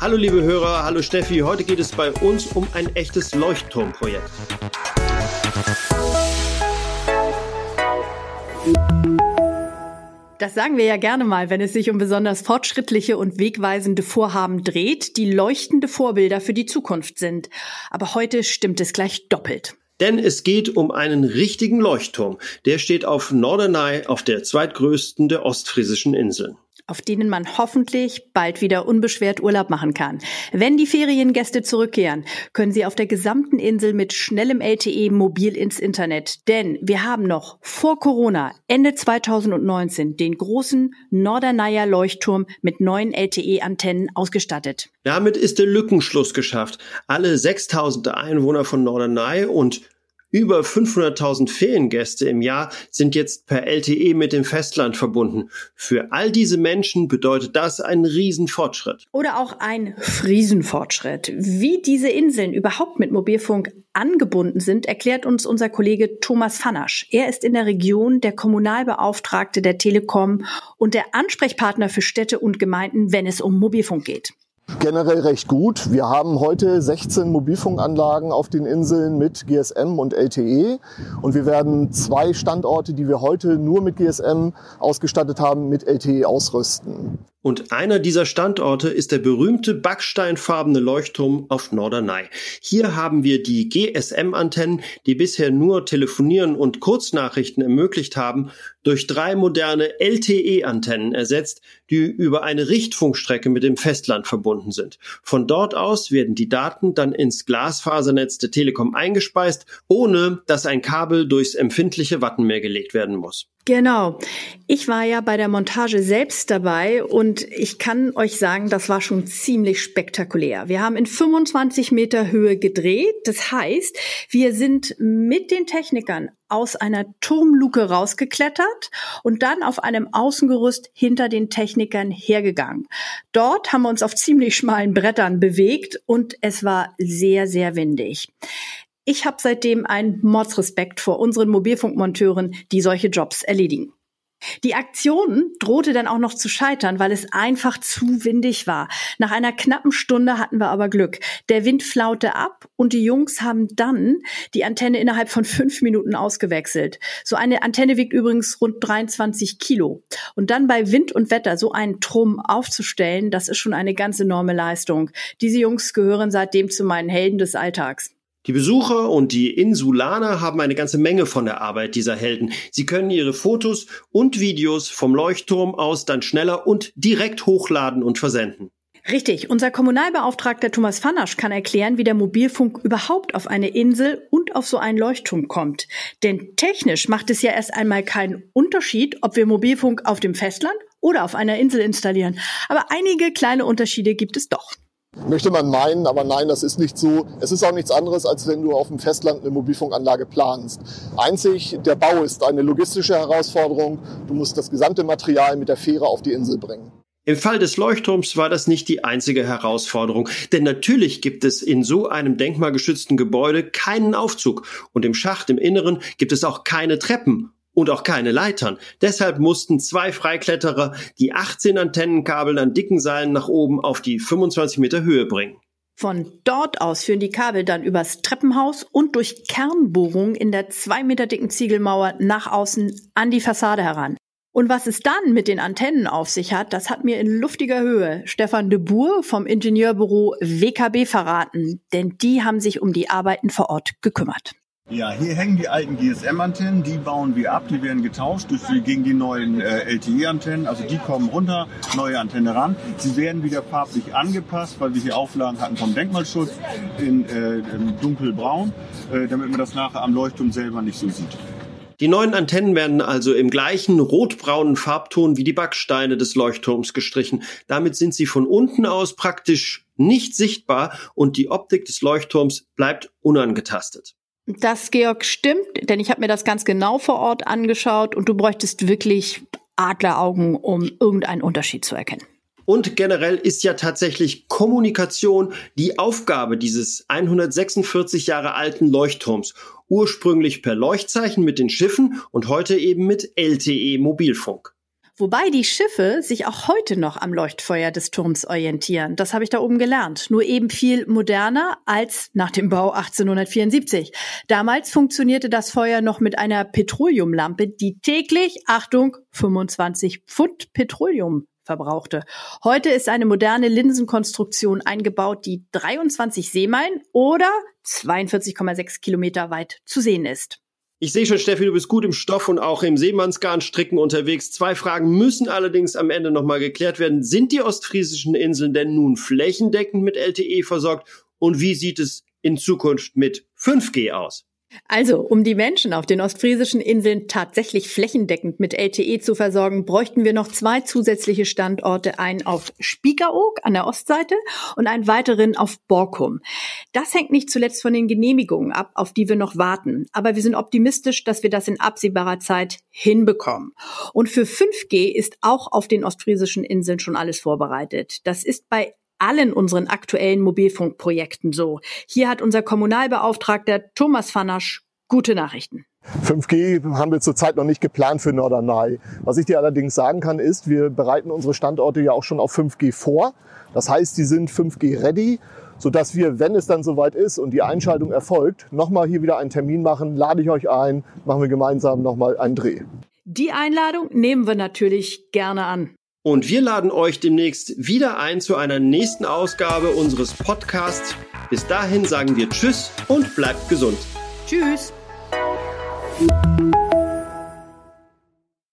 Hallo liebe Hörer, hallo Steffi. Heute geht es bei uns um ein echtes Leuchtturmprojekt. Das sagen wir ja gerne mal, wenn es sich um besonders fortschrittliche und wegweisende Vorhaben dreht, die leuchtende Vorbilder für die Zukunft sind. Aber heute stimmt es gleich doppelt. Denn es geht um einen richtigen Leuchtturm. Der steht auf Norderney, auf der zweitgrößten der ostfriesischen Inseln auf denen man hoffentlich bald wieder unbeschwert Urlaub machen kann. Wenn die Feriengäste zurückkehren, können sie auf der gesamten Insel mit schnellem LTE mobil ins Internet. Denn wir haben noch vor Corona, Ende 2019, den großen Norderneyer Leuchtturm mit neuen LTE-Antennen ausgestattet. Damit ist der Lückenschluss geschafft. Alle 6000 Einwohner von Norderney und über 500.000 Feriengäste im Jahr sind jetzt per LTE mit dem Festland verbunden. Für all diese Menschen bedeutet das einen Riesenfortschritt. Oder auch ein Riesenfortschritt. Wie diese Inseln überhaupt mit Mobilfunk angebunden sind, erklärt uns unser Kollege Thomas Fanasch. Er ist in der Region der Kommunalbeauftragte der Telekom und der Ansprechpartner für Städte und Gemeinden, wenn es um Mobilfunk geht. Generell recht gut. Wir haben heute 16 Mobilfunkanlagen auf den Inseln mit GSM und LTE und wir werden zwei Standorte, die wir heute nur mit GSM ausgestattet haben, mit LTE ausrüsten. Und einer dieser Standorte ist der berühmte backsteinfarbene Leuchtturm auf Norderney. Hier haben wir die GSM-Antennen, die bisher nur Telefonieren und Kurznachrichten ermöglicht haben, durch drei moderne LTE-Antennen ersetzt, die über eine Richtfunkstrecke mit dem Festland verbunden sind. Von dort aus werden die Daten dann ins Glasfasernetz der Telekom eingespeist, ohne dass ein Kabel durchs empfindliche Wattenmeer gelegt werden muss. Genau. Ich war ja bei der Montage selbst dabei und ich kann euch sagen, das war schon ziemlich spektakulär. Wir haben in 25 Meter Höhe gedreht. Das heißt, wir sind mit den Technikern aus einer Turmluke rausgeklettert und dann auf einem Außengerüst hinter den Technikern hergegangen. Dort haben wir uns auf ziemlich schmalen Brettern bewegt und es war sehr, sehr windig. Ich habe seitdem einen Mordsrespekt vor unseren Mobilfunkmonteuren, die solche Jobs erledigen. Die Aktion drohte dann auch noch zu scheitern, weil es einfach zu windig war. Nach einer knappen Stunde hatten wir aber Glück. Der Wind flaute ab und die Jungs haben dann die Antenne innerhalb von fünf Minuten ausgewechselt. So eine Antenne wiegt übrigens rund 23 Kilo. Und dann bei Wind und Wetter so einen Trumm aufzustellen, das ist schon eine ganz enorme Leistung. Diese Jungs gehören seitdem zu meinen Helden des Alltags. Die Besucher und die Insulaner haben eine ganze Menge von der Arbeit dieser Helden. Sie können ihre Fotos und Videos vom Leuchtturm aus dann schneller und direkt hochladen und versenden. Richtig. Unser Kommunalbeauftragter Thomas Fanasch kann erklären, wie der Mobilfunk überhaupt auf eine Insel und auf so einen Leuchtturm kommt. Denn technisch macht es ja erst einmal keinen Unterschied, ob wir Mobilfunk auf dem Festland oder auf einer Insel installieren. Aber einige kleine Unterschiede gibt es doch. Möchte man meinen, aber nein, das ist nicht so. Es ist auch nichts anderes, als wenn du auf dem Festland eine Mobilfunkanlage planst. Einzig der Bau ist eine logistische Herausforderung. Du musst das gesamte Material mit der Fähre auf die Insel bringen. Im Fall des Leuchtturms war das nicht die einzige Herausforderung, denn natürlich gibt es in so einem denkmalgeschützten Gebäude keinen Aufzug und im Schacht im Inneren gibt es auch keine Treppen und auch keine Leitern. Deshalb mussten zwei Freikletterer die 18 Antennenkabel an dicken Seilen nach oben auf die 25 Meter Höhe bringen. Von dort aus führen die Kabel dann übers Treppenhaus und durch Kernbohrungen in der zwei Meter dicken Ziegelmauer nach außen an die Fassade heran. Und was es dann mit den Antennen auf sich hat, das hat mir in luftiger Höhe Stefan de Boer vom Ingenieurbüro WKB verraten, denn die haben sich um die Arbeiten vor Ort gekümmert. Ja, hier hängen die alten GSM-Antennen, die bauen wir ab, die werden getauscht durch die, gegen die neuen äh, LTE-Antennen. Also die kommen runter, neue Antenne ran. Sie werden wieder farblich angepasst, weil wir hier Auflagen hatten vom Denkmalschutz in, äh, in dunkelbraun, äh, damit man das nachher am Leuchtturm selber nicht so sieht. Die neuen Antennen werden also im gleichen rotbraunen Farbton wie die Backsteine des Leuchtturms gestrichen. Damit sind sie von unten aus praktisch nicht sichtbar und die Optik des Leuchtturms bleibt unangetastet. Das, Georg, stimmt, denn ich habe mir das ganz genau vor Ort angeschaut und du bräuchtest wirklich Adleraugen, um irgendeinen Unterschied zu erkennen. Und generell ist ja tatsächlich Kommunikation die Aufgabe dieses 146 Jahre alten Leuchtturms. Ursprünglich per Leuchtzeichen mit den Schiffen und heute eben mit LTE Mobilfunk. Wobei die Schiffe sich auch heute noch am Leuchtfeuer des Turms orientieren. Das habe ich da oben gelernt. Nur eben viel moderner als nach dem Bau 1874. Damals funktionierte das Feuer noch mit einer Petroleumlampe, die täglich, Achtung, 25 Pfund Petroleum verbrauchte. Heute ist eine moderne Linsenkonstruktion eingebaut, die 23 Seemeilen oder 42,6 Kilometer weit zu sehen ist. Ich sehe schon, Steffi, du bist gut im Stoff und auch im Seemannsgarnstricken unterwegs. Zwei Fragen müssen allerdings am Ende nochmal geklärt werden. Sind die ostfriesischen Inseln denn nun flächendeckend mit LTE versorgt? Und wie sieht es in Zukunft mit 5G aus? Also, um die Menschen auf den ostfriesischen Inseln tatsächlich flächendeckend mit LTE zu versorgen, bräuchten wir noch zwei zusätzliche Standorte, einen auf Spiekeroog an der Ostseite und einen weiteren auf Borkum. Das hängt nicht zuletzt von den Genehmigungen ab, auf die wir noch warten. Aber wir sind optimistisch, dass wir das in absehbarer Zeit hinbekommen. Und für 5G ist auch auf den ostfriesischen Inseln schon alles vorbereitet. Das ist bei allen unseren aktuellen Mobilfunkprojekten so. Hier hat unser Kommunalbeauftragter Thomas Fanasch gute Nachrichten. 5G haben wir zurzeit noch nicht geplant für Norderney. Was ich dir allerdings sagen kann, ist, wir bereiten unsere Standorte ja auch schon auf 5G vor. Das heißt, die sind 5G ready, sodass wir, wenn es dann soweit ist und die Einschaltung erfolgt, nochmal hier wieder einen Termin machen, lade ich euch ein, machen wir gemeinsam nochmal einen Dreh. Die Einladung nehmen wir natürlich gerne an. Und wir laden euch demnächst wieder ein zu einer nächsten Ausgabe unseres Podcasts. Bis dahin sagen wir Tschüss und bleibt gesund. Tschüss.